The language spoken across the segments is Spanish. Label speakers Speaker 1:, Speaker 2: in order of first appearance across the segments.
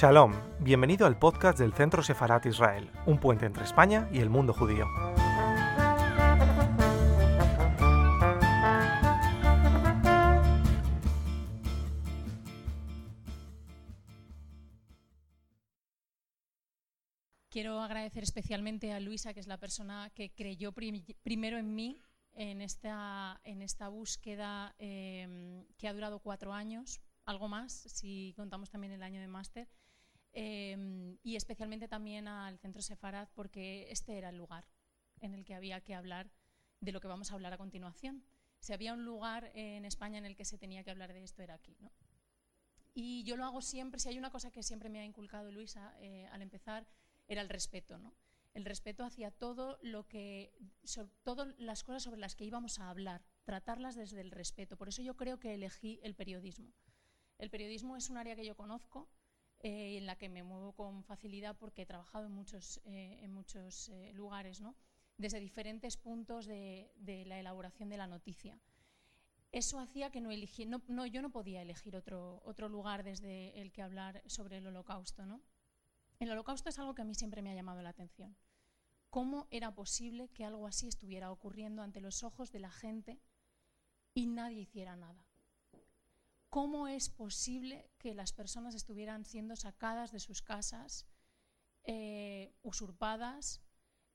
Speaker 1: Shalom, bienvenido al podcast del Centro Sefarat Israel, un puente entre España y el mundo judío.
Speaker 2: Quiero agradecer especialmente a Luisa, que es la persona que creyó primero en mí en esta, en esta búsqueda em, que ha durado cuatro años, algo más, si contamos también el año de máster, em, y especialmente también al Centro Sefarad, porque este era el lugar en el que había que hablar de lo que vamos a hablar a continuación. Si había un lugar en España en el que se tenía que hablar de esto, era aquí. ¿no? Y yo lo hago siempre, si hay una cosa que siempre me ha inculcado Luisa eh, al empezar, era el respeto. ¿no? el respeto hacia todo lo que, todas las cosas sobre las que íbamos a hablar, tratarlas desde el respeto. Por eso yo creo que elegí el periodismo. El periodismo es un área que yo conozco, eh, en la que me muevo con facilidad porque he trabajado en muchos, eh, en muchos eh, lugares, ¿no? desde diferentes puntos de, la elaboración de la noticia. Eso hacía que no elegí, no, yo no podía elegir otro, otro lugar desde el que hablar sobre el holocausto. ¿no? El holocausto es algo que a mí siempre me ha llamado la atención. ¿Cómo era posible que algo así estuviera ocurriendo ante los ojos de la gente y nadie hiciera nada? ¿Cómo es posible que las personas estuvieran siendo sacadas de sus casas, eh, usurpadas?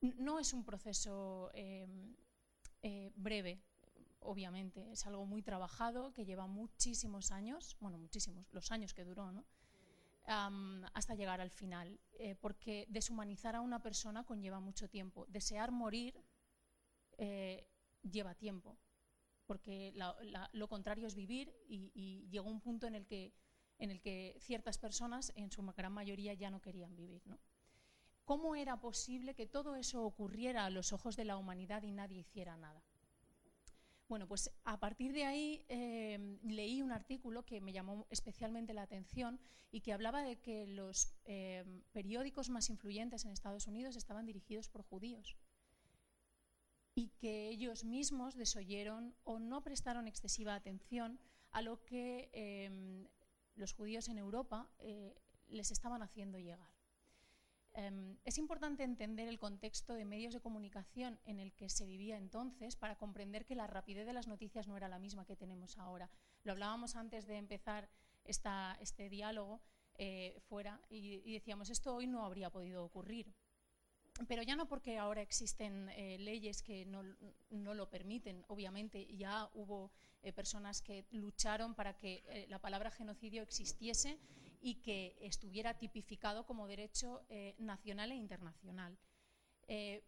Speaker 2: No es un proceso em, eh, breve, obviamente, es algo muy trabajado que lleva muchísimos años, bueno, muchísimos, los años que duró, ¿no? hasta llegar al final, eh, porque deshumanizar a una persona conlleva mucho tiempo. Desear morir lleva tiempo, porque lo contrario es vivir y, llegó un punto en el, que, en el que ciertas personas, en su gran mayoría, ya no querían vivir. ¿Cómo era posible que todo eso ocurriera a los ojos de la humanidad y nadie hiciera nada? Bueno, pues a partir de ahí eh, leí un artículo que me llamó especialmente la atención y que hablaba de que los eh, periódicos más influyentes en Estados Unidos estaban dirigidos por judíos y que ellos mismos desoyeron o no prestaron excesiva atención a lo que eh, los judíos en Europa les estaban haciendo llegar. Em, es importante entender el contexto de medios de comunicación en el que se vivía entonces para comprender que la rapidez de las noticias no era la misma que tenemos ahora. Lo hablábamos antes de empezar este diálogo eh, fuera y, decíamos, esto hoy no habría podido ocurrir. Pero ya no porque ahora existen eh, leyes que no, lo permiten, obviamente ya hubo eh, personas que lucharon para que la palabra genocidio existiese y que estuviera tipificado como derecho eh, nacional e internacional. Eh,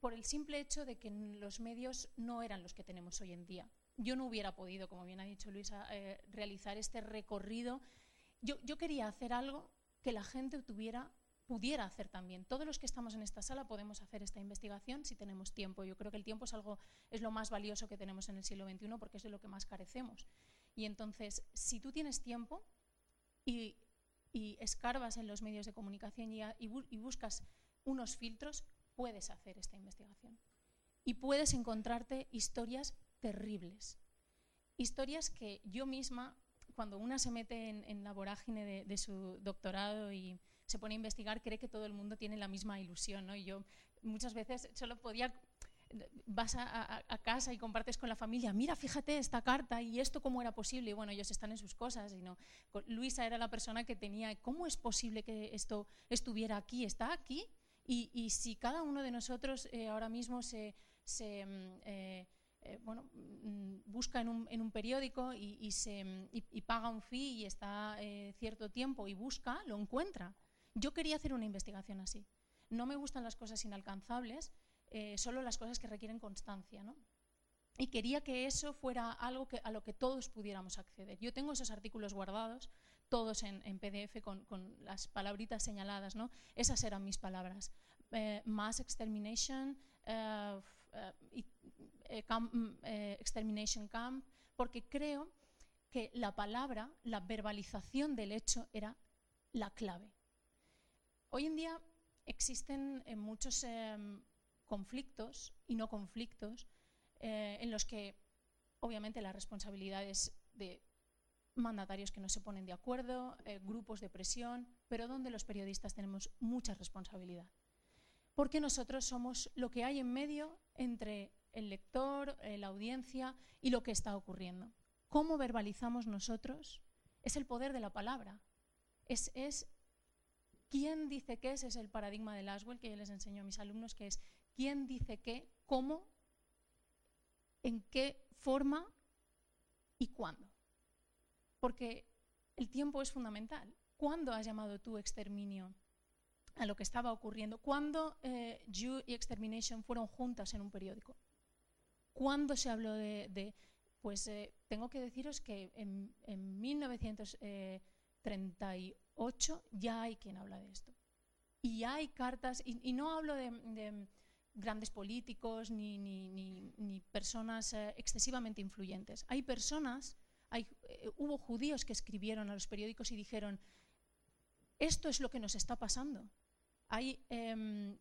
Speaker 2: por el simple hecho de que los medios no eran los que tenemos hoy en día. Yo no hubiera podido, como bien ha dicho Luisa, eh, realizar este recorrido. Yo, quería hacer algo que la gente tuviera, pudiera hacer también. Todos los que estamos en esta sala podemos hacer esta investigación si tenemos tiempo. Yo creo que el tiempo es algo es lo más valioso que tenemos en el siglo XXI porque es de lo que más carecemos. Y entonces, si tú tienes tiempo y y escarbas en los medios de comunicación y, buscas unos filtros, puedes hacer esta investigación. Y puedes encontrarte historias terribles. Historias que yo misma, cuando una se mete en, la vorágine de, su doctorado y se pone a investigar, cree que todo el mundo tiene la misma ilusión. ¿no? Y yo muchas veces solo podía vas a, casa y compartes con la familia, mira, fíjate esta carta y esto cómo era posible. Y bueno, ellos están en sus cosas. Y no. Luisa era la persona que tenía, ¿cómo es posible que esto estuviera aquí? ¿Está aquí? Y, si cada uno de nosotros eh, ahora mismo se, mm, eh, eh, bueno, mm, busca en un, periódico y, se, mm, y, paga un fee y está cierto tiempo y busca, lo encuentra. Yo quería hacer una investigación así. No me gustan las cosas inalcanzables, eh, solo las cosas que requieren constancia. ¿no? Y quería que eso fuera algo a lo que todos pudiéramos acceder. Yo tengo esos artículos guardados, todos en, PDF con, las palabritas señaladas. ¿no? Esas eran mis palabras. Eh, mass extermination, eh, mm, extermination camp, porque creo que la palabra, la verbalización del hecho era la clave. Hoy en día existen muchos em, conflictos y no conflictos eh, en los que obviamente la responsabilidad es de mandatarios que no se ponen de acuerdo, eh, grupos de presión, pero donde los periodistas tenemos mucha responsabilidad. Porque nosotros somos lo que hay en medio entre el lector, eh, la audiencia y lo que está ocurriendo. ¿Cómo verbalizamos nosotros? Es el poder de la palabra. Es, es quién dice qué, ese es el paradigma de Laswell que yo les enseño a mis alumnos, que es quién dice qué, cómo, en qué forma y cuándo. Porque el tiempo es fundamental. ¿Cuándo has llamado tú exterminio a lo que estaba ocurriendo? ¿Cuándo eh, Jew y Extermination fueron juntas en un periódico? ¿Cuándo se habló de...? pues eh, tengo que deciros que en, 1938 ya hay quien habla de esto. Y hay cartas, y, no hablo de, grandes políticos ni, ni, personas eh, excesivamente influyentes. Hay personas, hay, eh, hubo judíos que escribieron a los periódicos y dijeron, esto es lo que nos está pasando. Hay, em,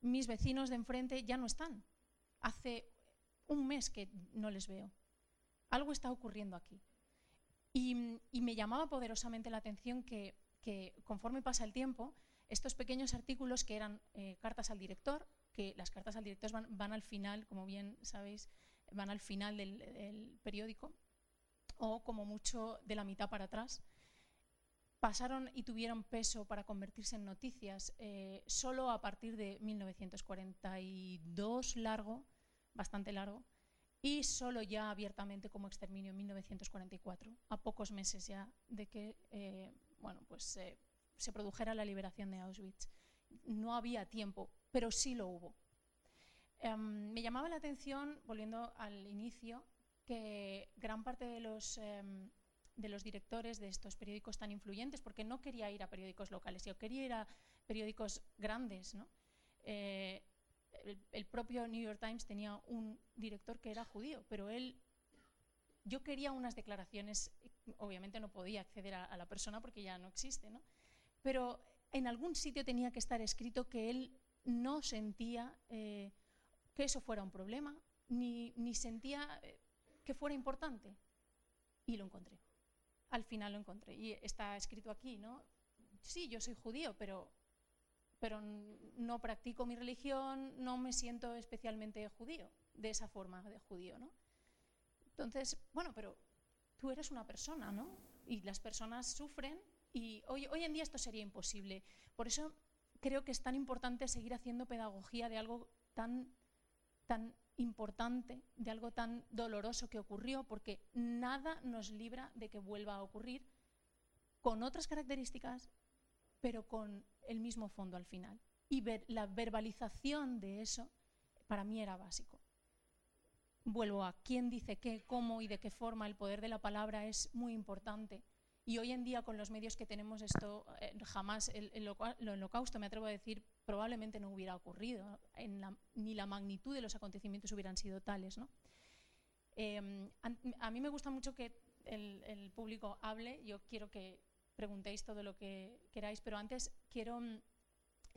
Speaker 2: mis vecinos de enfrente ya no están. Hace un mes que no les veo. Algo está ocurriendo aquí. Y, me llamaba poderosamente la atención que, conforme pasa el tiempo, estos pequeños artículos que eran eh, cartas al director, que las cartas al director van, al final, como bien sabéis, van al final del, periódico, o como mucho de la mitad para atrás, pasaron y tuvieron peso para convertirse en noticias eh, solo a partir de 1942 largo, bastante largo, y solo ya abiertamente como exterminio en 1944, a pocos meses ya de que eh, bueno, pues, eh, se produjera la liberación de Auschwitz. No había tiempo, pero sí lo hubo. Em, me llamaba la atención, volviendo al inicio, que gran parte de los, em, de los directores de estos periódicos tan influyentes, porque no quería ir a periódicos locales, yo quería ir a periódicos grandes, ¿no? Eh, el, propio New York Times tenía un director que era judío, pero él, yo quería unas declaraciones, obviamente no podía acceder a, la persona porque ya no existe, ¿no? pero en algún sitio tenía que estar escrito que él no sentía eh, que eso fuera un problema, ni, ni sentía eh, que fuera importante. Y lo encontré. Al final lo encontré. Y está escrito aquí, ¿no? Sí, yo soy judío, pero pero no practico mi religión, no me siento especialmente judío, de esa forma de judío, ¿no? Entonces, bueno, pero tú eres una persona, ¿no? Y las personas sufren y hoy, hoy en día esto sería imposible. Por eso creo que es tan importante seguir haciendo pedagogía de algo tan, tan importante, de algo tan doloroso que ocurrió, porque nada nos libra de que vuelva a ocurrir con otras características, pero con el mismo fondo al final. Y ver, la verbalización de eso para mí era básico. Vuelvo a quién dice qué, cómo y de qué forma el poder de la palabra es muy importante. Y hoy en día con los medios que tenemos esto, eh, jamás el, holocausto, me atrevo a decir, probablemente no hubiera ocurrido, ni la magnitud de los acontecimientos hubieran sido tales. ¿no? Em, a, mí me gusta mucho que el público hable, yo quiero que preguntéis todo lo que queráis, pero antes quiero mm,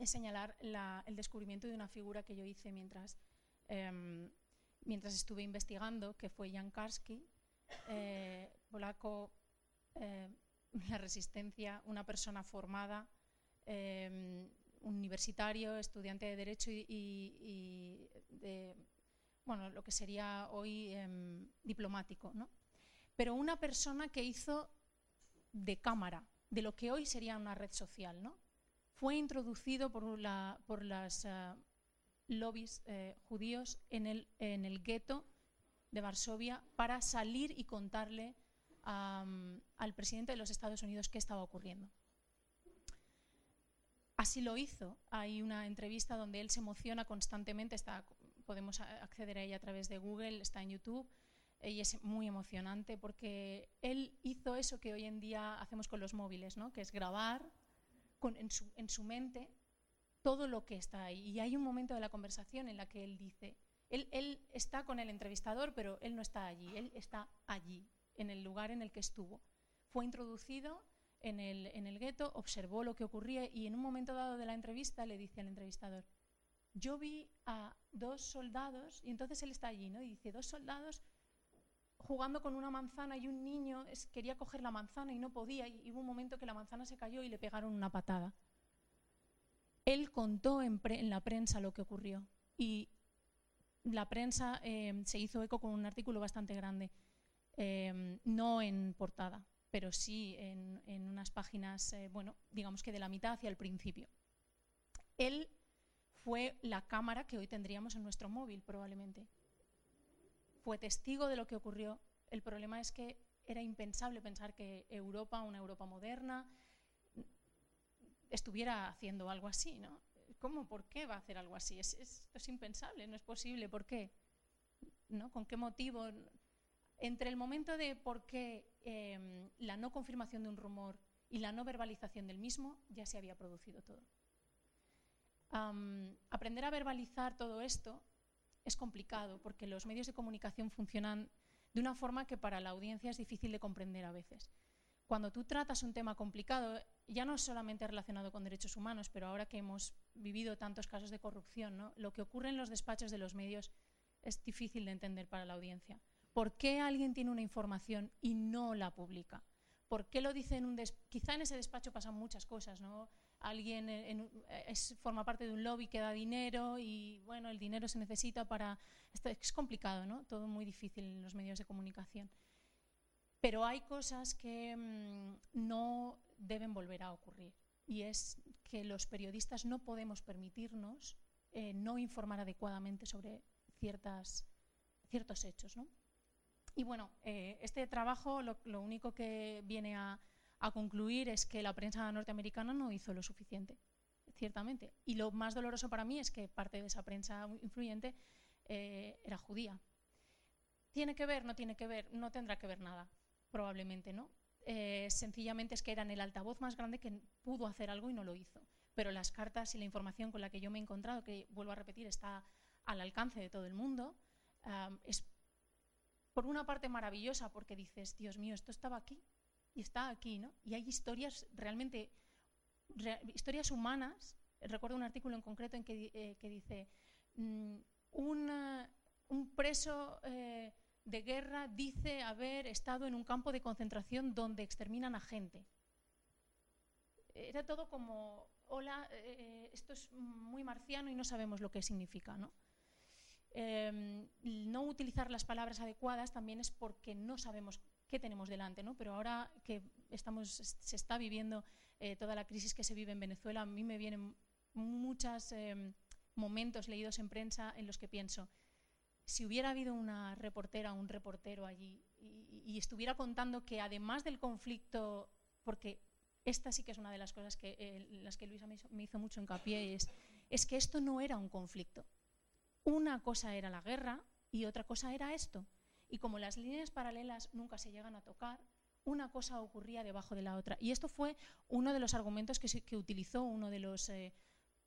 Speaker 2: señalar el descubrimiento de una figura que yo hice mientras, em, mientras estuve investigando, que fue Jan Karski, eh, polaco, eh, la resistencia, una persona formada, em, universitario, estudiante de Derecho y, bueno, lo que sería hoy em, diplomático, ¿no? pero una persona que hizo de cámara, de lo que hoy sería una red social. ¿no? Fue introducido por, la, las eh, lobbies eh, judíos en el, en el gueto de Varsovia para salir y contarle al presidente de los Estados Unidos qué estaba ocurriendo. Así lo hizo. Hay una entrevista donde él se emociona constantemente, está, podemos acceder a ella a través de Google, está en YouTube y es muy emocionante porque él hizo eso que hoy en día hacemos con los móviles, ¿no? que es grabar con, en, su, en, su, mente todo lo que está ahí. Y hay un momento de la conversación en la que él dice, él, él está con el entrevistador, pero él no está allí, él está allí, en el lugar en el que estuvo. Fue introducido en el, en el gueto, observó lo que ocurría y en un momento dado de la entrevista le dice al entrevistador, yo vi a dos soldados, y entonces él está allí, ¿no? Y dice, dos soldados jugando con una manzana y un niño quería coger la manzana y no podía y hubo un momento que la manzana se cayó y le pegaron una patada. Él contó en, la prensa lo que ocurrió y la prensa eh, se hizo eco con un artículo bastante grande, eh, no en portada, pero sí en, unas páginas, eh, bueno, digamos que de la mitad hacia el principio. Él fue la cámara que hoy tendríamos en nuestro móvil probablemente fue testigo de lo que ocurrió. El problema es que era impensable pensar que Europa, una Europa moderna, estuviera haciendo algo así, ¿no? ¿Cómo? ¿Por qué va a hacer algo así? Es, esto es impensable, no es posible. ¿Por qué? ¿No? ¿Con qué motivo? Entre el momento de por qué em, la no confirmación de un rumor y la no verbalización del mismo, ya se había producido todo. aprender a verbalizar todo esto es complicado porque los medios de comunicación funcionan de una forma que para la audiencia es difícil de comprender a veces. Cuando tú tratas un tema complicado, ya no solamente relacionado con derechos humanos, pero ahora que hemos vivido tantos casos de corrupción, lo que ocurre en los despachos de los medios es difícil de entender para la audiencia. ¿Por qué alguien tiene una información y no la publica? ¿Por qué lo dice en un Quizá en ese despacho pasan muchas cosas, ¿no? Alguien forma parte de un lobby que da dinero y bueno, el dinero se necesita para... es complicado, ¿no? Todo muy difícil en los medios de comunicación. Pero hay cosas que mm, no deben volver a ocurrir y es que los periodistas no podemos permitirnos eh, no informar adecuadamente sobre ciertas, ciertos hechos. ¿no? Y bueno, eh, este trabajo lo único que viene a, a concluir es que la prensa norteamericana no hizo lo suficiente, ciertamente. Y lo más doloroso para mí es que parte de esa prensa influyente eh, era judía. ¿Tiene que ver? No tiene que ver, no tendrá que ver nada, probablemente, ¿no? Eh, sencillamente es que eran el altavoz más grande que pudo hacer algo y no lo hizo. Pero las cartas y la información con la que yo me he encontrado, que vuelvo a repetir, está al alcance de todo el mundo, es por una parte maravillosa porque dices, Dios mío, esto estaba aquí, y está aquí, ¿no? Y hay historias realmente, historias humanas. Recuerdo un artículo en concreto en que, eh, dice, mm, un preso eh, de guerra dice haber estado en un campo de concentración donde exterminan a gente. Era todo como, hola, eh, esto es muy marciano y no sabemos lo que significa, ¿no? Em, no utilizar las palabras adecuadas también es porque no sabemos qué tenemos delante, ¿no? Pero ahora que estamos, se está viviendo eh, toda la crisis que se vive en Venezuela, a mí me vienen muchos em, momentos leídos en prensa en los que pienso, si hubiera habido una reportera o un reportero allí y, estuviera contando que además del conflicto, porque esta sí que es una de las cosas que eh, las que Luisa me hizo, me hizo mucho hincapié, es, es que esto no era un conflicto. Una cosa era la guerra y otra cosa era esto. Y como las líneas paralelas nunca se llegan a tocar, una cosa ocurría debajo de la otra. Y esto fue uno de los argumentos que, utilizó uno de los eh,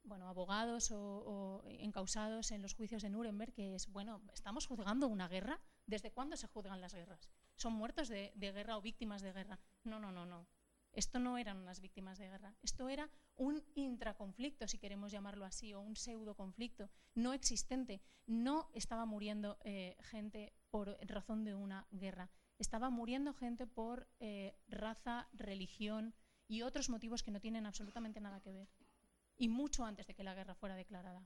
Speaker 2: bueno, abogados o, encausados en los juicios de Nuremberg, que es, bueno, ¿estamos juzgando una guerra? ¿Desde cuándo se juzgan las guerras? ¿Son muertos de guerra o víctimas de guerra? No, no, no, no. Esto no eran unas víctimas de guerra, esto era un intraconflicto, si queremos llamarlo así, o un pseudo conflicto no existente. No estaba muriendo eh, gente por razón de una guerra, estaba muriendo gente por eh, raza, religión y otros motivos que no tienen absolutamente nada que ver. Y mucho antes de que la guerra fuera declarada.